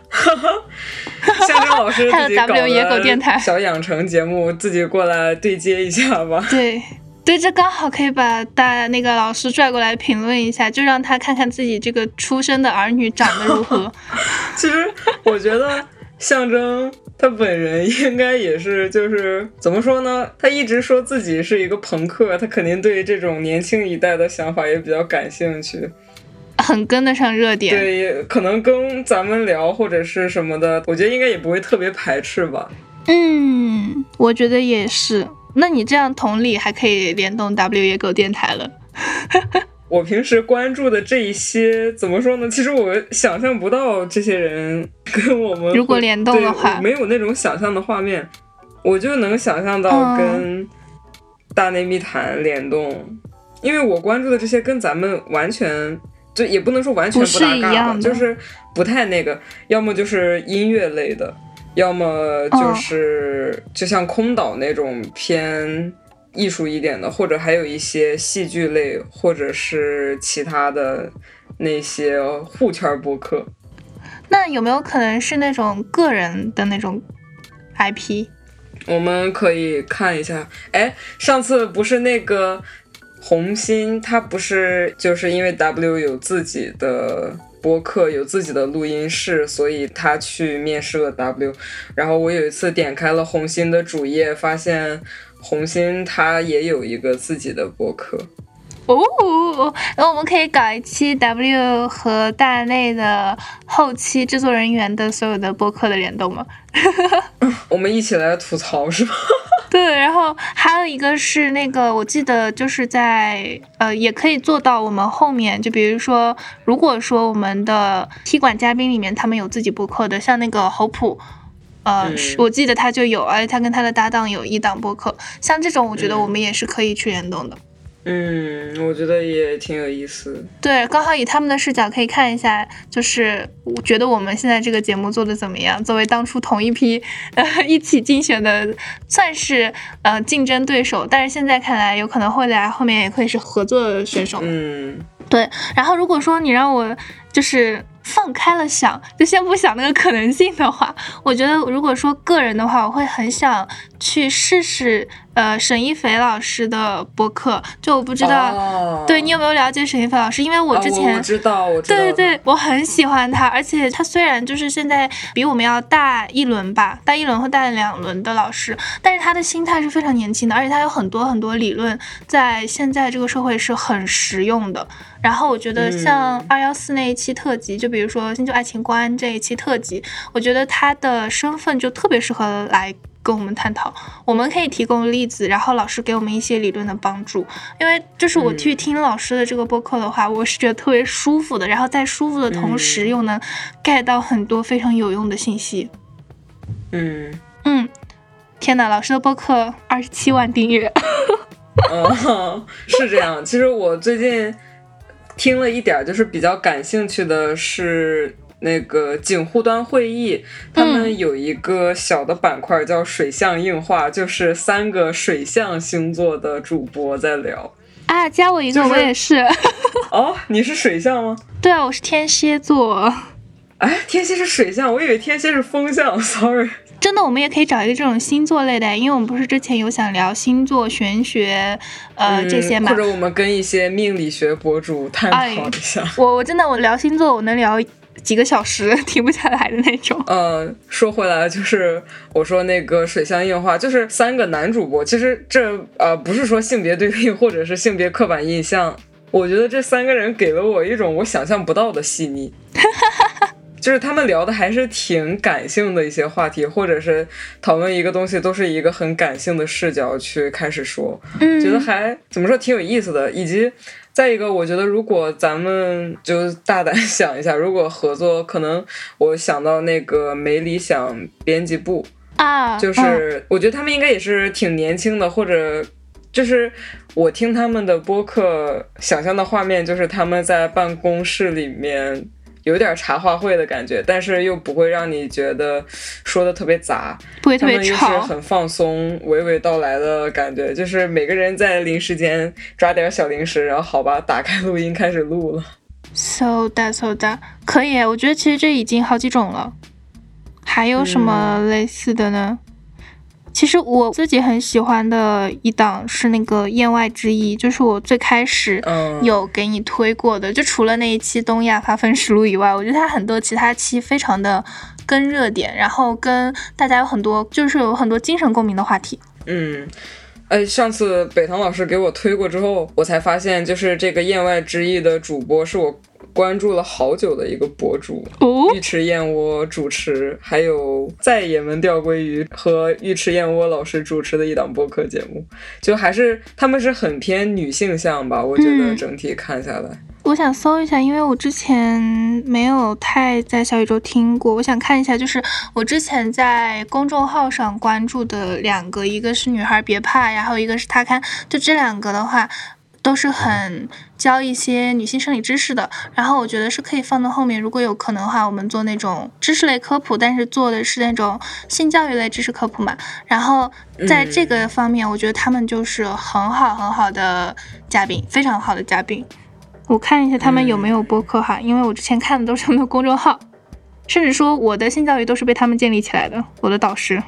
象征老师还有自己搞 W 野狗的电台小养成节目，自己过来对接一下吧。对，对，这刚好可以把大那个老师拽过来评论一下，就让他看看自己这个出生的儿女长得如何。其实我觉得象征他本人应该也是，就是怎么说呢？他一直说自己是一个朋克，他肯定对这种年轻一代的想法也比较感兴趣。很跟得上热点，对，可能跟咱们聊或者是什么的，我觉得应该也不会特别排斥吧。嗯，我觉得也是。那你这样同理，还可以联动 W 野狗电台了。我平时关注的这一些，怎么说呢？其实我想象不到这些人跟我们 如果联动的话，没有那种想象的画面，我就能想象到跟大内密谈联动，因为我关注的这些跟咱们完全。就也不能说完全不搭嘎吧，就是不太那个，要么就是音乐类的，要么就是就像空岛那种偏艺术一点的，或者还有一些戏剧类，或者是其他的那些互圈播客。那有没有可能是那种个人的那种 IP？我们可以看一下。哎，上次不是那个。红心他不是就是因为 W 有自己的播客，有自己的录音室，所以他去面试了 W。然后我有一次点开了红星的主页，发现红星他也有一个自己的博客。哦，那我们可以搞一期 W 和大内的后期制作人员的所有的播客的联动吗？我们一起来吐槽是吗？对，然后还有一个是那个，我记得就是在呃，也可以做到我们后面，就比如说，如果说我们的踢馆嘉宾里面他们有自己播客的，像那个侯普，呃，我记得他就有，而且他跟他的搭档有一档播客，像这种我觉得我们也是可以去联动的。嗯，我觉得也挺有意思。对，刚好以他们的视角可以看一下，就是我觉得我们现在这个节目做的怎么样？作为当初同一批呃一起竞选的，算是呃竞争对手，但是现在看来有可能会来后面也可以是合作的选手。嗯，对。然后如果说你让我就是放开了想，就先不想那个可能性的话，我觉得如果说个人的话，我会很想去试试。呃，沈一菲老师的播客，就我不知道，对你有没有了解沈一菲老师？因为我之前知道，我知道，对对对，我很喜欢他，而且他虽然就是现在比我们要大一轮吧，大一轮或大两轮的老师，但是他的心态是非常年轻的，而且他有很多很多理论，在现在这个社会是很实用的。然后我觉得像二幺四那一期特辑，就比如说新旧爱情观这一期特辑，我觉得他的身份就特别适合来。跟我们探讨，我们可以提供例子，然后老师给我们一些理论的帮助。因为就是我去听老师的这个播客的话，我是觉得特别舒服的。然后在舒服的同时，又能 get 到很多非常有用的信息。嗯嗯，天哪，老师的播客二十七万订阅。嗯，是这样。其实我最近听了一点，就是比较感兴趣的是。那个景户端会议，他们有一个小的板块叫水象硬化，就是三个水象星座的主播在聊。啊，加我一个，我也是。哦，你是水象吗？对啊，我是天蝎座。哎，天蝎是水象，我以为天蝎是风象。Sorry。真的，我们也可以找一个这种星座类的，因为我们不是之前有想聊星座玄学，呃，这些嘛。或者我们跟一些命理学博主探讨一下。我我真的我聊星座，我能聊。几个小时 停不下来的那种。嗯，说回来就是我说那个水象硬化，就是三个男主播。其实这呃不是说性别对立或者是性别刻板印象，我觉得这三个人给了我一种我想象不到的细腻。就是他们聊的还是挺感性的一些话题，或者是讨论一个东西，都是一个很感性的视角去开始说，觉得还怎么说挺有意思的，以及。再一个，我觉得如果咱们就大胆 想一下，如果合作，可能我想到那个没理想编辑部啊，就是我觉得他们应该也是挺年轻的，或者就是我听他们的播客，想象的画面就是他们在办公室里面。有点茶话会的感觉，但是又不会让你觉得说的特别杂，不会特别吵，很放松、娓娓道来的感觉。就是每个人在零时间抓点小零食，然后好吧，打开录音开始录了。So that, so that，可以。我觉得其实这已经好几种了。还有什么类似的呢？其实我自己很喜欢的一档是那个《言外之意》，就是我最开始嗯，有给你推过的，就除了那一期东亚发分实录以外，我觉得它很多其他期非常的跟热点，然后跟大家有很多就是有很多精神共鸣的话题。嗯，哎，上次北堂老师给我推过之后，我才发现，就是这个言外之意的主播是我关注了好久的一个博主，哦尉迟燕窝主持，还有在也门钓鲑鱼和尉迟燕窝老师主持的一档播客节目，就还是他们是很偏女性向吧，我觉得嗯。整体看下来，我想搜一下，因为我之前没有太在小宇宙听过，我想看一下，就是我之前在公众号上关注的两个，一个是女孩别怕，然后一个是他看，就这两个的话。都是很教一些女性生理知识的，然后我觉得是可以放到后面，如果有可能的话，我们做那种知识类科普，但是做的是那种性教育类知识科普嘛。然后在这个方面，我觉得他们就是很好很好的嘉宾，非常好的嘉宾。我看一下他们有没有播客哈，因为我之前看的都是他们的公众号，甚至说我的性教育都是被他们建立起来的，我的导师。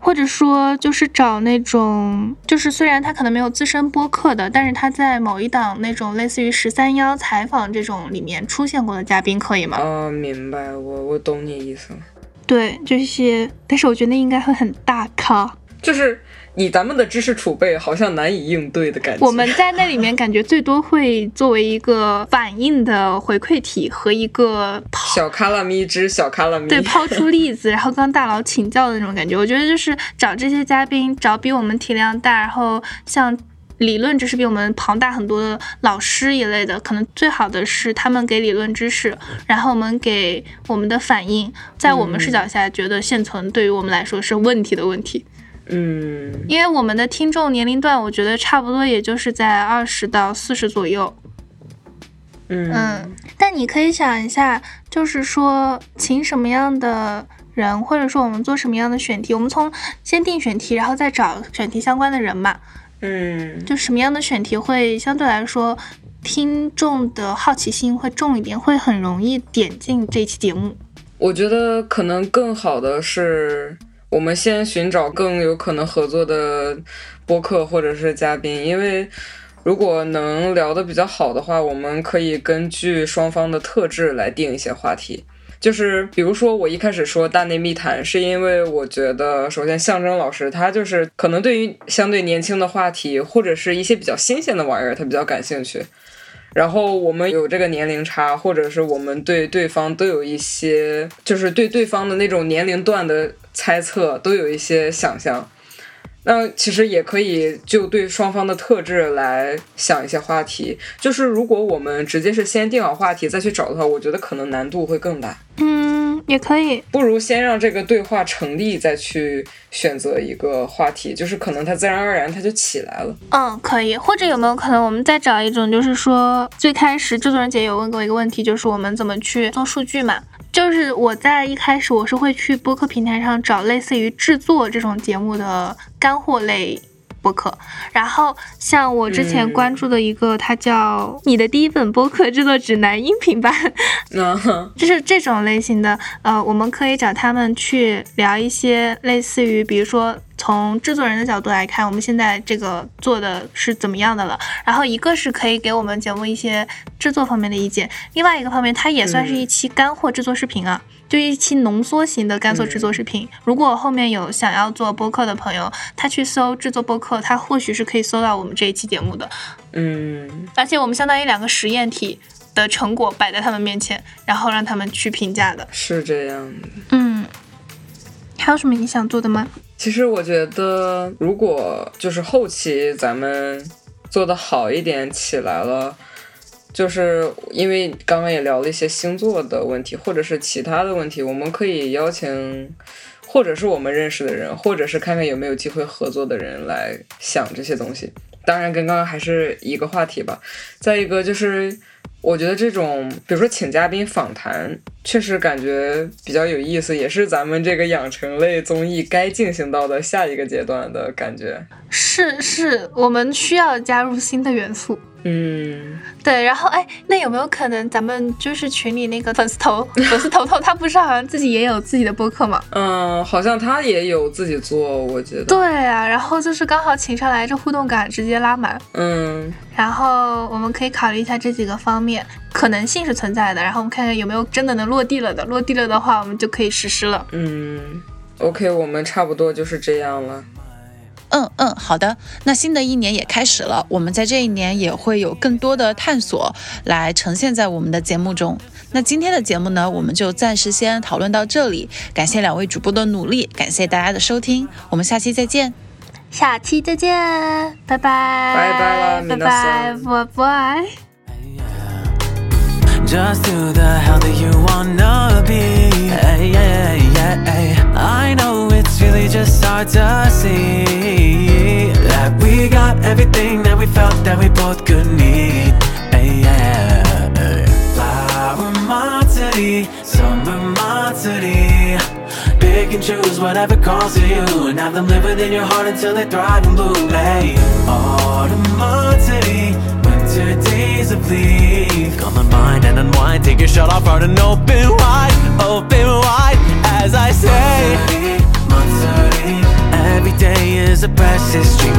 或者说就是找那种，就是虽然他可能没有自身播客的，但是他在某一档那种类似于十三幺采访这种里面出现过的嘉宾，可以吗？啊，明白，我我懂你意思了，对，这些，但是我觉得那应该会很大咖。就是以咱们的知识储备，好像难以应对的感觉。我们在那里面感觉最多会作为一个反应的回馈体和一个小卡拉咪之小卡拉咪，对，抛出例子，然后跟大佬请教的那种感觉。我觉得就是找这些嘉宾，找比我们体量大，然后像理论知识比我们庞大很多的老师一类的，可能最好的是他们给理论知识，然后我们给我们的反应，在我们视角下觉得现存对于我们来说是问题的问题。嗯，因为我们的听众年龄段，我觉得差不多也就是在二十到四十左右。嗯嗯，但你可以想一下，就是说请什么样的人，或者说我们做什么样的选题，我们从先定选题，然后再找选题相关的人嘛。嗯就什么样的选题会相对来说听众的好奇心会重一点，会很容易点进这期节目。我觉得可能更好的是，我们先寻找更有可能合作的播客或者是嘉宾，因为如果能聊得比较好的话，我们可以根据双方的特质来定一些话题。就是比如说，我一开始说大内密谈，是因为我觉得，首先象征老师他就是可能对于相对年轻的话题，或者是一些比较新鲜的玩意儿，他比较感兴趣。然后我们有这个年龄差，或者是我们对对方都有一些，就是对对方的那种年龄段的猜测，都有一些想象。那其实也可以就对双方的特质来想一些话题。就是如果我们直接是先定好话题再去找的话，我觉得可能难度会更大。嗯，也可以。不如先让这个对话成立，再去选择一个话题，就是可能它自然而然它就起来了。嗯，可以。或者有没有可能我们再找一种，就是说最开始制作人姐有问过一个问题，就是我们怎么去做数据嘛？就是我在一开始我是会去播客平台上找类似于制作这种节目的干货类播客，然后像我之前嗯。关注的一个，它叫《你的第一本播客制作指南》音频版，那 就是这种类型的，呃，我们可以找他们去聊一些类似于，比如说从制作人的角度来看，我们现在这个做的是怎么样的了。然后一个是可以给我们节目一些制作方面的意见，另外一个方面，它也算是一期干货制作视频啊，就一期浓缩型的干货制作视频。如果后面有想要做播客的朋友，他去搜制作播客，他或许是可以搜到我们这一期节目的。嗯，而且我们相当于两个实验体的成果摆在他们面前，然后让他们去评价的。是这样的。嗯，还有什么你想做的吗？其实我觉得，如果就是后期咱们做的好一点起来了，就是因为刚刚也聊了一些星座的问题，或者是其他的问题，我们可以邀请，或者是我们认识的人，或者是看看有没有机会合作的人来想这些东西。当然，跟刚刚还是一个话题吧。再一个就是，我觉得这种，比如说请嘉宾访谈，确实感觉比较有意思，也是咱们这个养成类综艺该进行到的下一个阶段的感觉。是是，我们需要加入新的元素。嗯，对，然后哎，那有没有可能咱们就是群里那个粉丝头 粉丝头头，他不是好像自己也有自己的播客吗？嗯，好像他也有自己做，我觉得。对啊，然后就是刚好请上来，这互动感直接拉满。嗯，然后我们可以考虑一下这几个方面，可能性是存在的，然后我们看看有没有真的能落地了的，落地了的话，我们就可以实施了。嗯，OK，我们差不多就是这样了。嗯嗯，好的。那新的一年也开始了，我们在这一年也会有更多的探索来呈现在我们的节目中。那今天的节目呢，我们就暂时先讨论到这里。感谢两位主播的努力，感谢大家的收听，我们下期再见。下期再见，拜拜，拜拜了，拜拜，拜拜。Just do the hell that you wanna be. Hey, yeah, yeah, hey. It's really just hard to see that we got everything that we felt that we both could need. Yeah. Flower Matsuri, summer Matsuri. Pick and choose whatever calls to you and have them live within your heart until they thrive and bloom. Hey, autumn Matsuri, winter days of leaf. Calm the mind and unwind. Take your shirt off hard and open wide, open wide. As I say, Every day is a precious dream.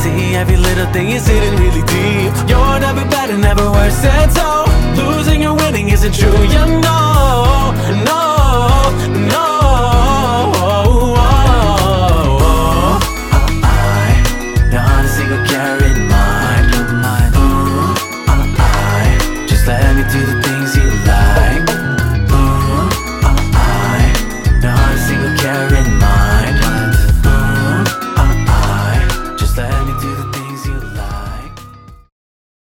See every little thing is hidden really deep. You're never better, never worse at all. Losing or winning isn't true, you know. No, no.